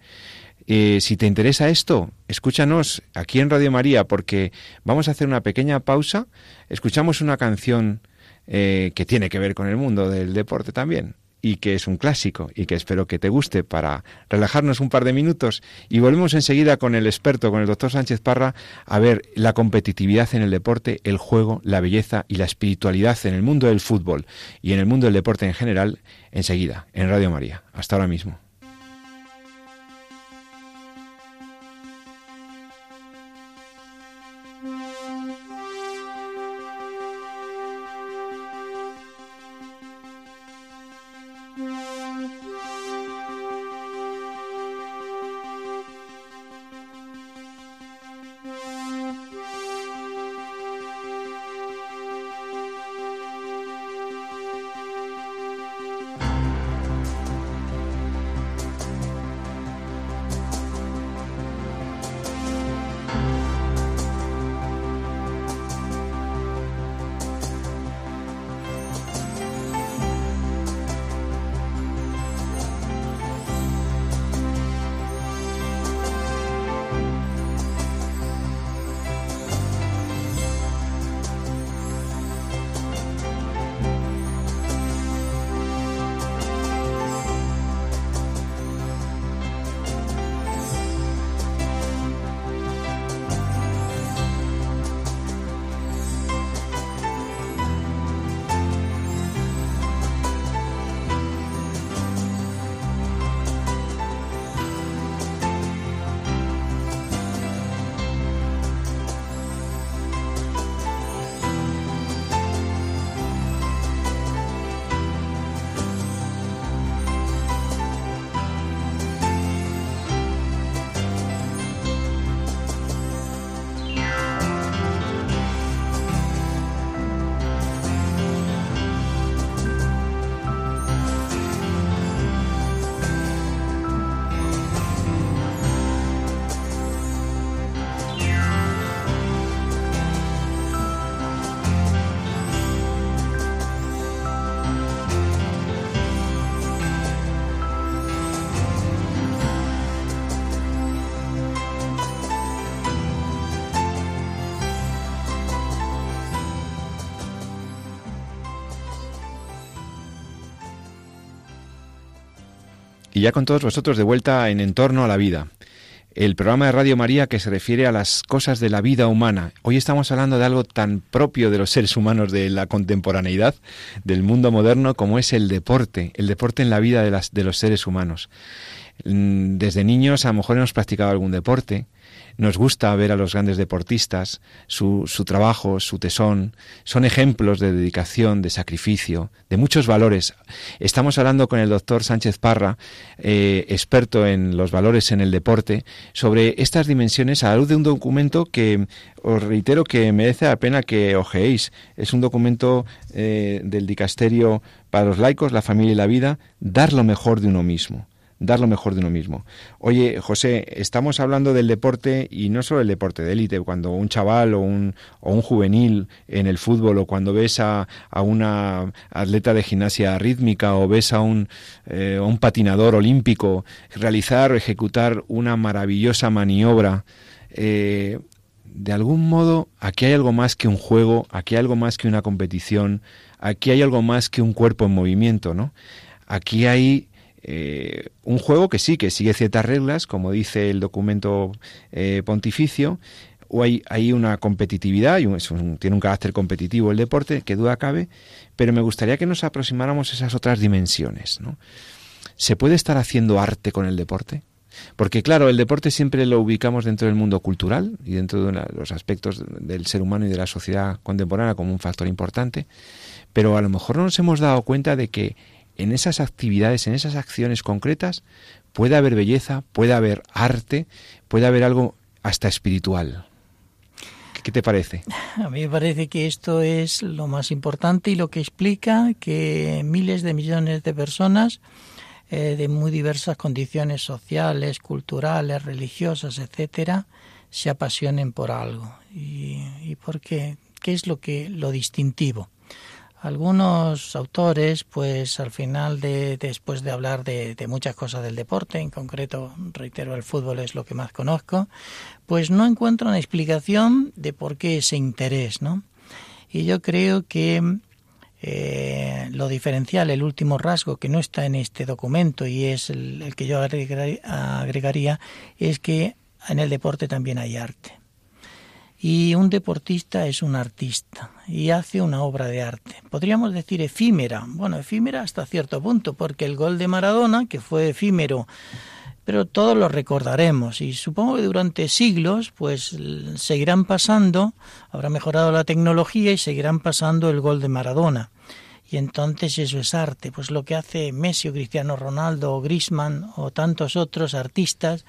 Eh, si te interesa esto, escúchanos aquí en Radio María, porque vamos a hacer una pequeña pausa. Escuchamos una canción eh, que tiene que ver con el mundo del deporte también y que es un clásico y que espero que te guste para relajarnos un par de minutos y volvemos enseguida con el experto, con el doctor Sánchez Parra, a ver la competitividad en el deporte, el juego, la belleza y la espiritualidad en el mundo del fútbol y en el mundo del deporte en general enseguida en Radio María. Hasta ahora mismo. Y ya con todos vosotros de vuelta en Entorno a la Vida, el programa de Radio María que se refiere a las cosas de la vida humana. Hoy estamos hablando de algo tan propio de los seres humanos de la contemporaneidad, del mundo moderno, como es el deporte, el deporte en la vida de, los seres humanos. Mm, desde niños a lo mejor hemos practicado algún deporte, nos gusta ver a los grandes deportistas, su, su, trabajo, su tesón, son ejemplos de dedicación, de sacrificio, de muchos valores. Estamos hablando con el doctor Sánchez Parra, eh, experto en los valores en el deporte, sobre estas dimensiones a la luz de un documento que os reitero que merece la pena que ojeéis. Es un documento eh, del dicasterio para los laicos, la familia y la vida, dar lo mejor de uno mismo dar lo mejor de uno mismo. Oye, José, estamos hablando del deporte y no solo el deporte de élite, cuando un chaval o un, o un juvenil en el fútbol o cuando ves a, a una atleta de gimnasia rítmica o ves a un, eh, un patinador olímpico realizar o ejecutar una maravillosa maniobra, eh, de algún modo aquí hay algo más que un juego, aquí hay algo más que una competición, aquí hay algo más que un cuerpo en movimiento, ¿no? Aquí hay eh, un juego que sí, que sigue ciertas reglas, como dice el documento eh, pontificio, o hay, hay, una competitividad, y tiene un carácter competitivo el deporte, que duda cabe, pero me gustaría que nos aproximáramos a esas otras dimensiones. ¿no? ¿Se puede estar haciendo arte con el deporte? Porque claro, el deporte siempre lo ubicamos dentro del mundo cultural y dentro de los aspectos del ser humano y de la sociedad contemporánea como un factor importante, pero a lo mejor no nos hemos dado cuenta de que en esas actividades, en esas acciones concretas, puede haber belleza, puede haber arte, puede haber algo hasta espiritual. ¿Qué te parece? A mí me parece que esto es lo más importante y lo que explica que miles de millones de personas eh, de muy diversas condiciones sociales, culturales, religiosas, etcétera, se apasionen por algo. ¿Y, y por qué? ¿Qué es lo que lo distintivo? Algunos autores, pues al final de después de hablar de, muchas cosas del deporte, en concreto, reitero, el fútbol es lo que más conozco, pues no encuentran explicación de por qué ese interés, ¿no? Y yo creo que eh, lo diferencial, el último rasgo que no está en este documento y es el que yo agregaría, es que en el deporte también hay arte. Y un deportista es un artista y hace una obra de arte. Podríamos decir efímera. Bueno, efímera hasta cierto punto, porque el gol de Maradona, que fue efímero, pero todos lo recordaremos y supongo que durante siglos pues seguirán pasando, habrá mejorado la tecnología y seguirán pasando el gol de Maradona. Y entonces eso es arte, pues lo que hace Messi o Cristiano Ronaldo o Griezmann o tantos otros artistas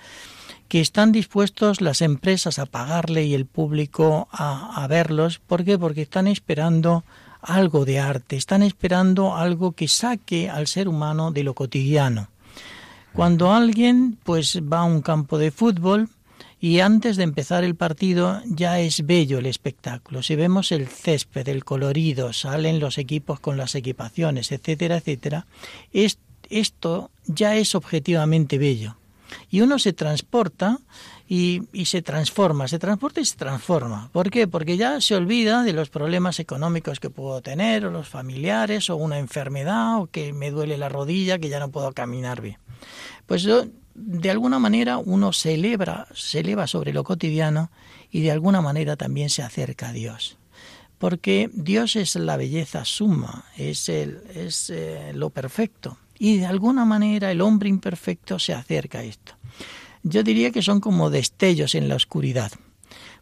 que están dispuestos las empresas a pagarle y el público a, verlos. ¿Por qué? Porque están esperando algo de arte, están esperando algo que saque al ser humano de lo cotidiano. Cuando alguien pues va a un campo de fútbol y antes de empezar el partido ya es bello el espectáculo. Si vemos el césped, el colorido, salen los equipos con las equipaciones, etcétera, etcétera, esto ya es objetivamente bello y uno se transporta y, se transforma, se transporta y se transforma. ¿Por qué? Porque ya se olvida de los problemas económicos que puedo tener, o los familiares, o una enfermedad, o que me duele la rodilla, que ya no puedo caminar bien. Pues de alguna manera uno se eleva, se eleva sobre lo cotidiano y de alguna manera también se acerca a Dios. Porque Dios es la belleza suma, es, el, es eh, lo perfecto y de alguna manera el hombre imperfecto se acerca a esto. Yo diría que son como destellos en la oscuridad.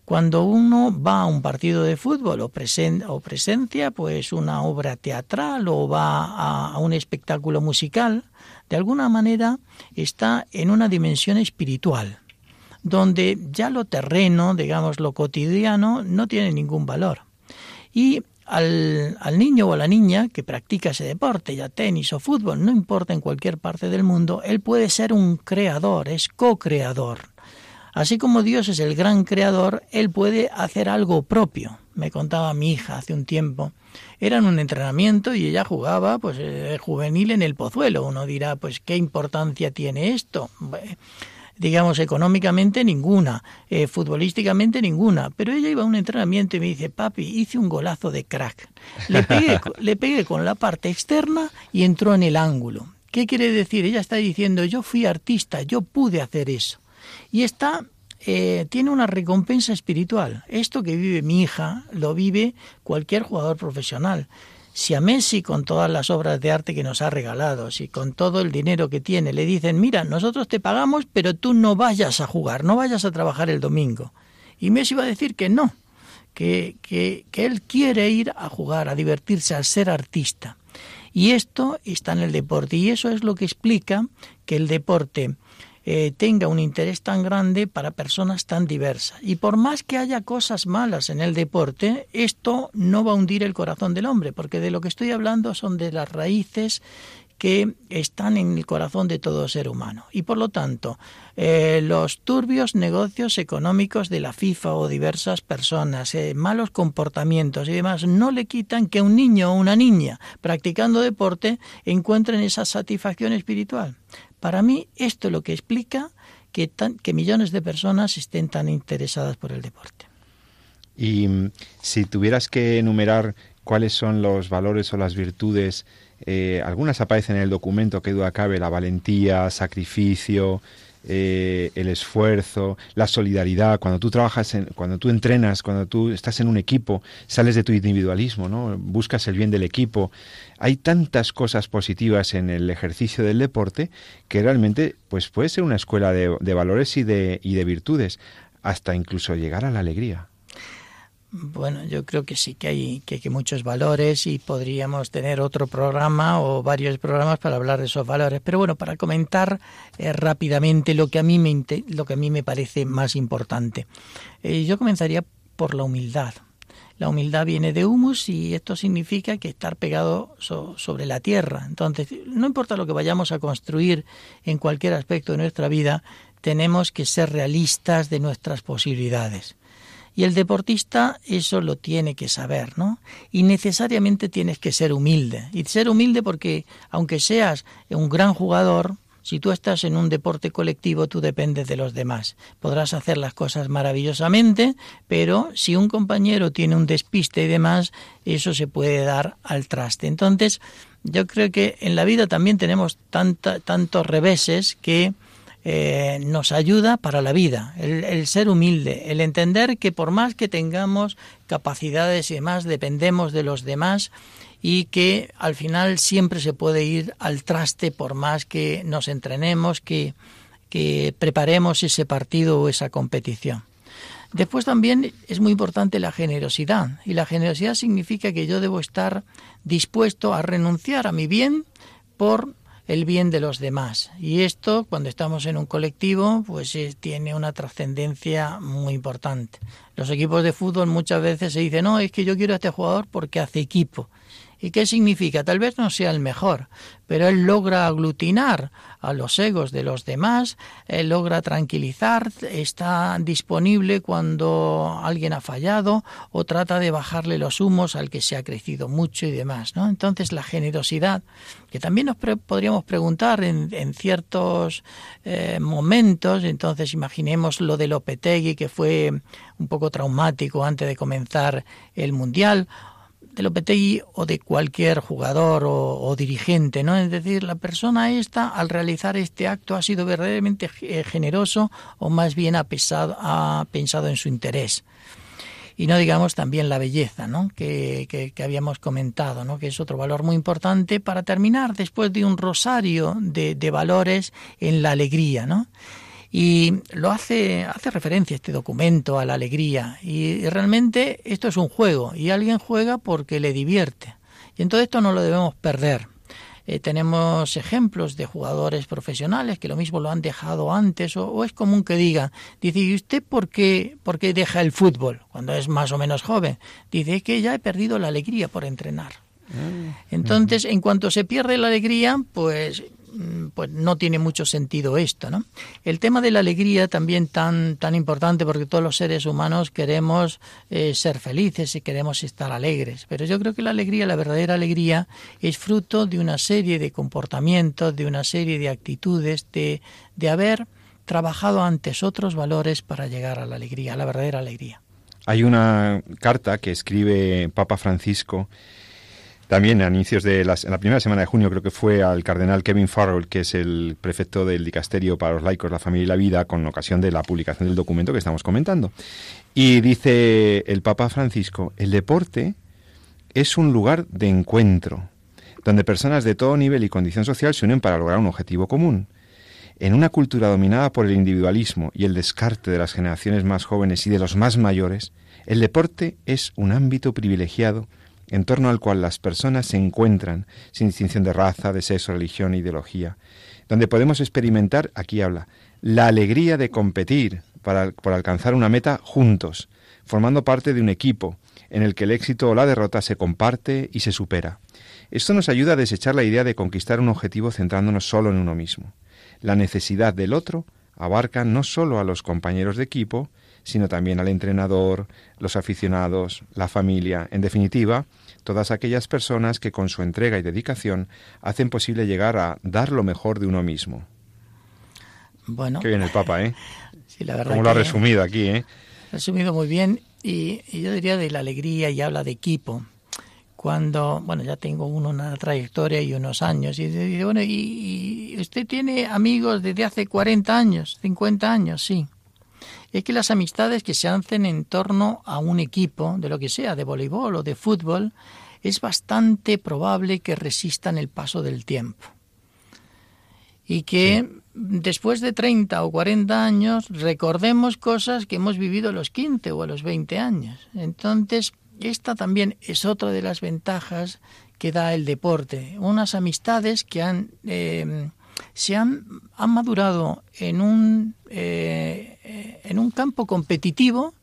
Cuando uno va a un partido de fútbol o, o presencia pues una obra teatral o va a un espectáculo musical, de alguna manera está en una dimensión espiritual, donde ya lo terreno, digamos lo cotidiano, no tiene ningún valor. Y al, niño o a la niña que practica ese deporte, ya tenis o fútbol, no importa en cualquier parte del mundo, él puede ser un creador, es co-creador. Así como Dios es el gran creador, él puede hacer algo propio. Me contaba mi hija hace un tiempo. Era en un entrenamiento y ella jugaba pues eh, juvenil en el Pozuelo. Uno dirá, pues qué importancia tiene esto digamos, económicamente ninguna, eh, futbolísticamente ninguna, pero ella iba a un entrenamiento y me dice, papi, hice un golazo de crack. Le pegué, le pegué con la parte externa y entró en el ángulo. ¿Qué quiere decir? Ella está diciendo, yo fui artista, yo pude hacer eso. Y está eh, tiene una recompensa espiritual. Esto que vive mi hija lo vive cualquier jugador profesional. Si a Messi, con todas las obras de arte que nos ha regalado, si con todo el dinero que tiene, le dicen, mira, nosotros te pagamos, pero tú no vayas a jugar, no vayas a trabajar el domingo. Y Messi va a decir que no, que, que, que él quiere ir a jugar, a divertirse, a ser artista. Y esto está en el deporte, y eso es lo que explica que el deporte eh, tenga un interés tan grande para personas tan diversas. Y por más que haya cosas malas en el deporte, esto no va a hundir el corazón del hombre, porque de lo que estoy hablando son de las raíces que están en el corazón de todo ser humano. Y por lo tanto, eh, los turbios negocios económicos de la FIFA o diversas personas, eh, malos comportamientos y demás, no le quitan que un niño o una niña practicando deporte encuentren esa satisfacción espiritual. Para mí esto es lo que explica que, que millones de personas estén tan interesadas por el deporte. Y mm, si tuvieras que enumerar cuáles son los valores o las virtudes, eh, algunas aparecen en el documento, que duda cabe, la valentía, sacrificio, eh, el esfuerzo, la solidaridad, cuando tú trabajas, en, cuando tú entrenas, cuando tú estás en un equipo, sales de tu individualismo, ¿no? buscas el bien del equipo. Hay tantas cosas positivas en el ejercicio del deporte que realmente pues puede ser una escuela de, de valores y de, y de virtudes, hasta incluso llegar a la alegría. Bueno, yo creo que sí que hay, que muchos valores y podríamos tener otro programa o varios programas para hablar de esos valores. Pero bueno, para comentar eh, rápidamente lo que a mí me lo que a mí me parece más importante, eh, yo comenzaría por la humildad. La humildad viene de humus y esto significa que estar pegado sobre la tierra. Entonces, no importa lo que vayamos a construir en cualquier aspecto de nuestra vida, tenemos que ser realistas de nuestras posibilidades. Y el deportista eso lo tiene que saber, ¿no? Y necesariamente tienes que ser humilde. Y ser humilde porque aunque seas un gran jugador, si tú estás en un deporte colectivo, tú dependes de los demás. Podrás hacer las cosas maravillosamente, pero si un compañero tiene un despiste y demás, eso se puede dar al traste. Entonces, yo creo que en la vida también tenemos tanta, tantos reveses que eh, nos ayuda para la vida, el, ser humilde, el entender que por más que tengamos capacidades y demás, dependemos de los demás y que al final siempre se puede ir al traste por más que nos entrenemos, que, que preparemos ese partido o esa competición. Después también es muy importante la generosidad y la generosidad significa que yo debo estar dispuesto a renunciar a mi bien por el bien de los demás. Y esto, cuando estamos en un colectivo, pues tiene una trascendencia muy importante. Los equipos de fútbol muchas veces se dicen, no, es que yo quiero a este jugador porque hace equipo. ¿Y qué significa? Tal vez no sea el mejor, pero él logra aglutinar a los egos de los demás, él logra tranquilizar, está disponible cuando alguien ha fallado o trata de bajarle los humos al que se ha crecido mucho y demás. ¿no? Entonces la generosidad, que también nos podríamos preguntar en, ciertos eh, momentos, entonces imaginemos lo de Lopetegui que fue un poco traumático antes de comenzar el Mundial, de Lopetegui o de cualquier jugador o, dirigente, ¿no? Es decir, la persona esta al realizar este acto ha sido verdaderamente eh, generoso o más bien ha, ha pensado en su interés. Y no digamos también la belleza, ¿no? Que, que, que, habíamos comentado, ¿no? Que es otro valor muy importante para terminar después de un rosario de, de valores en la alegría, ¿no? Y lo hace, hace referencia este documento a la alegría. Y realmente esto es un juego y alguien juega porque le divierte. Y entonces esto no lo debemos perder. Eh, tenemos ejemplos de jugadores profesionales que lo mismo lo han dejado antes o, es común que diga, dice, ¿y usted por qué, por qué deja el fútbol cuando es más o menos joven? Dice que ya he perdido la alegría por entrenar. Ah, entonces, en cuanto se pierde la alegría, pues pues no tiene mucho sentido esto, ¿no? El tema de la alegría también tan tan importante porque todos los seres humanos queremos eh, ser felices y queremos estar alegres, pero yo creo que la alegría, la verdadera alegría, es fruto de una serie de comportamientos, de una serie de actitudes, de, de haber trabajado antes otros valores para llegar a la alegría, a la verdadera alegría. Hay una carta que escribe Papa Francisco también a inicios de la primera semana de junio, creo que fue al cardenal Kevin Farrell, que es el prefecto del dicasterio para los laicos, la familia y la vida, con ocasión de la publicación del documento que estamos comentando. Y dice el Papa Francisco, el deporte es un lugar de encuentro, donde personas de todo nivel y condición social se unen para lograr un objetivo común. En una cultura dominada por el individualismo y el descarte de las generaciones más jóvenes y de los más mayores, el deporte es un ámbito privilegiado en torno al cual las personas se encuentran sin distinción de raza, de sexo, religión ideología, donde podemos experimentar, aquí habla, la alegría de competir para, por alcanzar una meta juntos, formando parte de un equipo en el que el éxito o la derrota se comparte y se supera. Esto nos ayuda a desechar la idea de conquistar un objetivo centrándonos solo en uno mismo. La necesidad del otro abarca no solo a los compañeros de equipo, sino también al entrenador, los aficionados, la familia, en definitiva, todas aquellas personas que con su entrega y dedicación hacen posible llegar a dar lo mejor de uno mismo. Bueno. Qué bien el Papa, ¿eh? Sí, la verdad. Como lo ha resumido aquí, ¿eh? Resumido muy bien y, yo diría de la alegría y habla de equipo. Cuando, bueno, ya tengo uno una trayectoria y unos años, y dice, bueno, y, y usted tiene amigos desde hace 40 años, 50 años, sí es que las amistades que se hacen en torno a un equipo, de lo que sea, de voleibol o de fútbol, es bastante probable que resistan el paso del tiempo. Y que después de 30 o 40 años recordemos cosas que hemos vivido a los 15 o a los 20 años. Entonces, esta también es otra de las ventajas que da el deporte. Unas amistades que han eh, se han, madurado en un, eh, en un campo competitivo,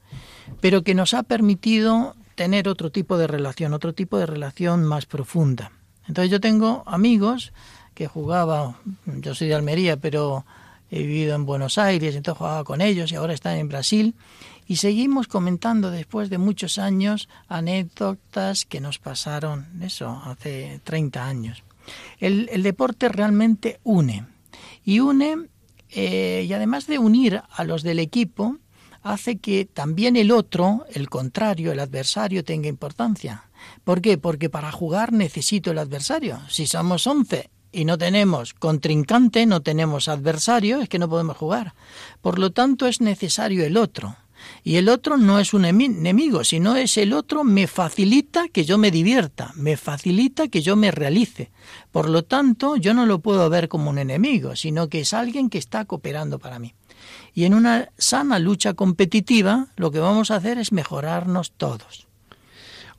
pero que nos ha permitido tener otro tipo de relación, otro tipo de relación más profunda. Entonces yo tengo amigos que jugaba, yo soy de Almería, pero he vivido en Buenos Aires, entonces jugaba con ellos y ahora están en Brasil. Y seguimos comentando después de muchos años anécdotas que nos pasaron, eso, hace 30 años. El, deporte realmente une. Y une, eh, y además de unir a los del equipo, hace que también el otro, el contrario, el adversario, tenga importancia. ¿Por qué? Porque para jugar necesito el adversario. Si somos 11 y no tenemos contrincante, no tenemos adversario, es que no podemos jugar. Por lo tanto, es necesario el otro. Y el otro no es un enemigo, sino es el otro me facilita que yo me divierta, me facilita que yo me realice. Por lo tanto, yo no lo puedo ver como un enemigo, sino que es alguien que está cooperando para mí. Y en una sana lucha competitiva, lo que vamos a hacer es mejorarnos todos.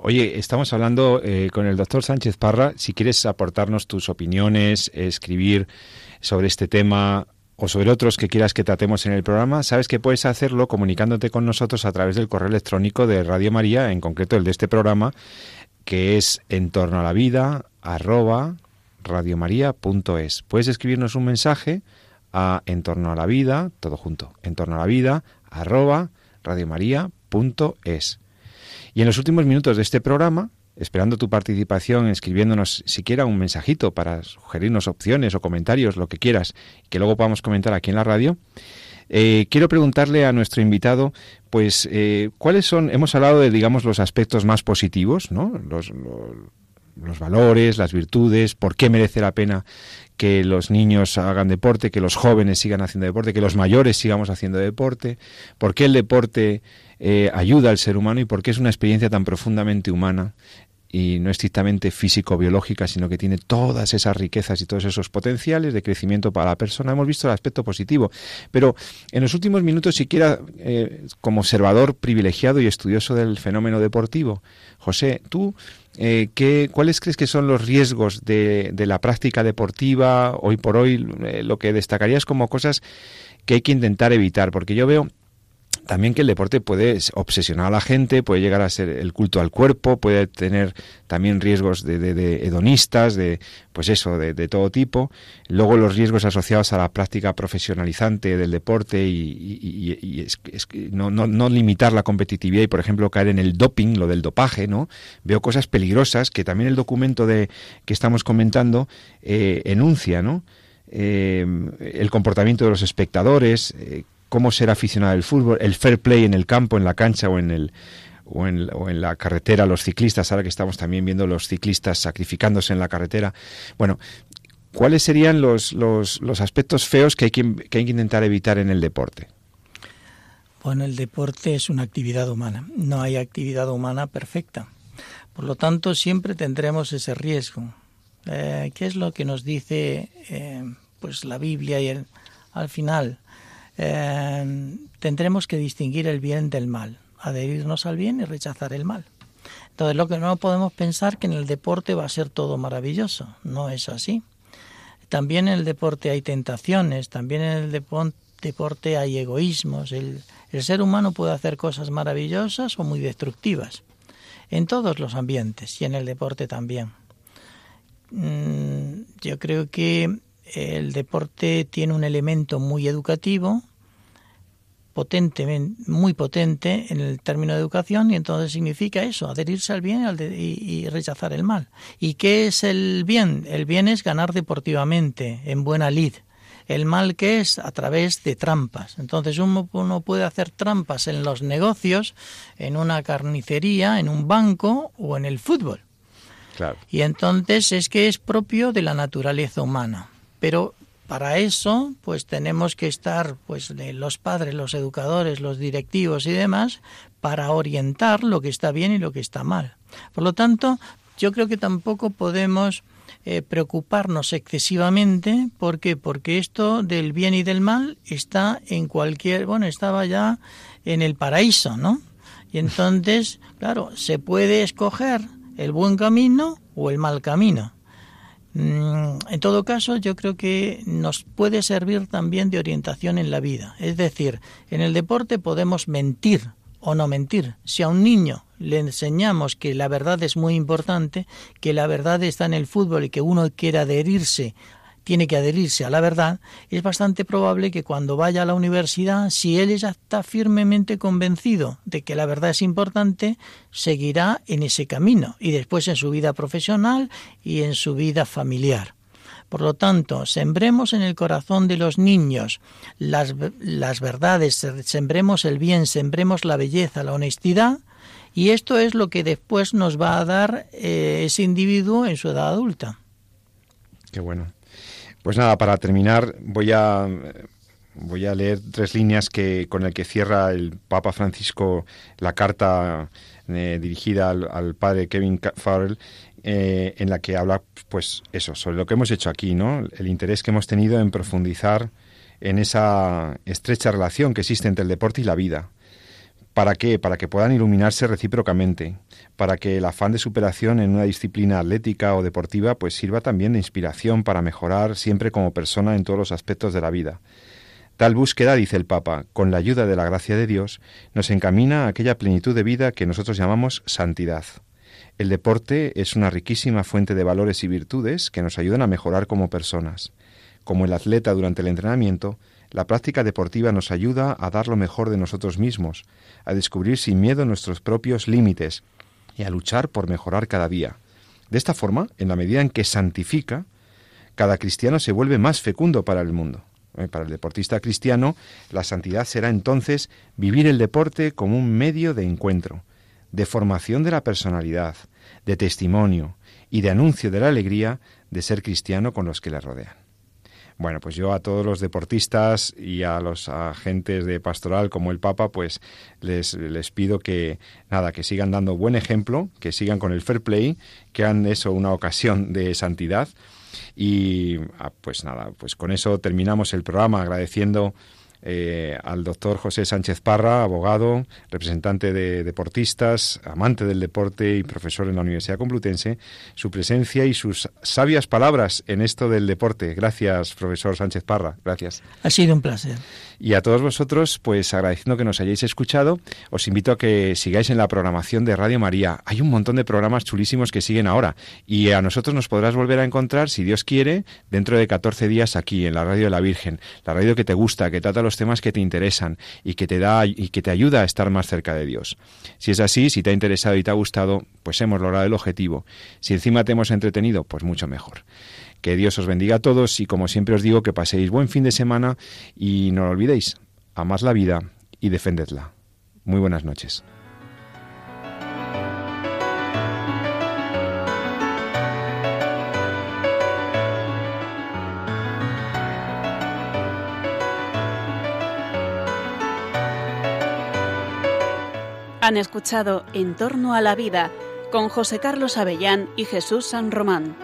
Oye, estamos hablando eh, con el doctor Sánchez Parra. Si quieres aportarnos tus opiniones, escribir sobre este tema, o sobre otros que quieras que tratemos en el programa, sabes que puedes hacerlo comunicándote con nosotros a través del correo electrónico de Radio María, en concreto el de este programa, que es en torno a la vida arroba radiomaria.es. Puedes escribirnos un mensaje a en torno a la vida, todo junto, en torno a la vida arroba radiomaria.es. Y en los últimos minutos de este programa esperando tu participación, escribiéndonos siquiera un mensajito para sugerirnos opciones o comentarios, lo que quieras, que luego podamos comentar aquí en la radio. Eh, quiero preguntarle a nuestro invitado, pues, eh, ¿cuáles son? Hemos hablado de, digamos, los aspectos más positivos, ¿no? Los, los valores, las virtudes, por qué merece la pena que los niños hagan deporte, que los jóvenes sigan haciendo deporte, que los mayores sigamos haciendo deporte, por qué el deporte eh, ayuda al ser humano y por qué es una experiencia tan profundamente humana y no estrictamente físico-biológica, sino que tiene todas esas riquezas y todos esos potenciales de crecimiento para la persona. Hemos visto el aspecto positivo, pero en los últimos minutos, siquiera eh, como observador privilegiado y estudioso del fenómeno deportivo, José, tú, eh, ¿qué, ¿cuáles crees que son los riesgos de, de la práctica deportiva hoy por hoy? Lo que destacarías como cosas que hay que intentar evitar, porque yo veo también que el deporte puede obsesionar a la gente, puede llegar a ser el culto al cuerpo, puede tener también riesgos de, hedonistas, de pues eso, de, todo tipo. Luego los riesgos asociados a la práctica profesionalizante del deporte y, no, no, limitar la competitividad y, por ejemplo, caer en el doping, lo del dopaje, ¿no? Veo cosas peligrosas que también el documento de que estamos comentando eh, enuncia, ¿no? Eh, el comportamiento de los espectadores, eh, cómo ser aficionado al fútbol, el fair play en el campo, en la cancha o en el o en, o en la carretera, los ciclistas, ahora que estamos también viendo los ciclistas sacrificándose en la carretera. Bueno, ¿cuáles serían los, los, los aspectos feos que hay que, que hay que intentar evitar en el deporte? Bueno, el deporte es una actividad humana. No hay actividad humana perfecta. Por lo tanto, siempre tendremos ese riesgo. Eh, ¿Qué es lo que nos dice eh, pues la Biblia y el, al final? Eh, tendremos que distinguir el bien del mal, adherirnos al bien y rechazar el mal. Entonces, lo que no podemos pensar que en el deporte va a ser todo maravilloso. No es así. También en el deporte hay tentaciones, también en el deporte hay egoísmos. El, ser humano puede hacer cosas maravillosas o muy destructivas, en todos los ambientes y en el deporte también. Mm, yo creo que el deporte tiene un elemento muy educativo, potente, muy potente en el término de educación y entonces significa eso, adherirse al bien y, rechazar el mal. ¿Y qué es el bien? El bien es ganar deportivamente, en buena lid, el mal que es a través de trampas. Entonces uno, puede hacer trampas en los negocios, en una carnicería, en un banco o en el fútbol. Y entonces es que es propio de la naturaleza humana. Pero para eso, pues tenemos que estar, pues los padres, los educadores, los directivos y demás, para orientar lo que está bien y lo que está mal. Por lo tanto, yo creo que tampoco podemos eh, preocuparnos excesivamente. ¿Por qué? Porque esto del bien y del mal está en cualquier, bueno, estaba ya en el paraíso, ¿no? Y entonces, claro, se puede escoger el buen camino o el mal camino. Mm, en todo caso, yo creo que nos puede servir también de orientación en la vida. Es decir, en el deporte podemos mentir o no mentir. Si a un niño le enseñamos que la verdad es muy importante, que la verdad está en el fútbol y que uno quiere adherirse tiene que adherirse a la verdad, es bastante probable que cuando vaya a la universidad, si él ya está firmemente convencido de que la verdad es importante, seguirá en ese camino y después en su vida profesional y en su vida familiar. Por lo tanto, sembremos en el corazón de los niños las, las verdades, sembremos el bien, sembremos la belleza, la honestidad, y esto es lo que después nos va a dar eh, ese individuo en su edad adulta. Qué bueno. Pues nada, para terminar voy a voy a leer tres líneas que con el que cierra el Papa Francisco la carta eh, dirigida al, padre Kevin Farrell eh, en la que habla pues eso sobre lo que hemos hecho aquí, ¿no? El interés que hemos tenido en profundizar en esa estrecha relación que existe entre el deporte y la vida ¿Para qué? Para que puedan iluminarse recíprocamente, para que el afán de superación en una disciplina atlética o deportiva pues sirva también de inspiración para mejorar siempre como persona en todos los aspectos de la vida. Tal búsqueda, dice el Papa, con la ayuda de la gracia de Dios, nos encamina a aquella plenitud de vida que nosotros llamamos santidad. El deporte es una riquísima fuente de valores y virtudes que nos ayudan a mejorar como personas. Como el atleta durante el entrenamiento, la práctica deportiva nos ayuda a dar lo mejor de nosotros mismos, a descubrir sin miedo nuestros propios límites y a luchar por mejorar cada día. De esta forma, en la medida en que santifica, cada cristiano se vuelve más fecundo para el mundo. Eh, para el deportista cristiano, la santidad será entonces vivir el deporte como un medio de encuentro, de formación de la personalidad, de testimonio y de anuncio de la alegría de ser cristiano con los que le rodean. Bueno, pues yo a todos los deportistas y a los agentes de pastoral como el Papa, pues les, les pido que nada, que sigan dando buen ejemplo, que sigan con el fair play, que hagan eso una ocasión de santidad. Y ah, pues nada, pues con eso terminamos el programa agradeciendo eh, al doctor José Sánchez Parra, abogado, representante de deportistas, amante del deporte y profesor en la Universidad Complutense, su presencia y sus sabias palabras en esto del deporte. Gracias, profesor Sánchez Parra. Gracias. Ha sido un placer. Y a todos vosotros, pues agradeciendo que nos hayáis escuchado, os invito a que sigáis en la programación de Radio María. Hay un montón de programas chulísimos que siguen ahora y a nosotros nos podrás volver a encontrar, si Dios quiere, dentro de 14 días aquí en la Radio de la Virgen, la radio que te gusta, que trata los temas que te interesan y que te da y que te ayuda a estar más cerca de Dios. Si es así, si te ha interesado y te ha gustado, pues hemos logrado el objetivo. Si encima te hemos entretenido, pues mucho mejor. Que Dios os bendiga a todos y como siempre os digo que paséis buen fin de semana y no lo olvidéis, amad la vida y defendedla. Muy buenas noches. Han escuchado En torno a la vida con José Carlos Avellán y Jesús San Román.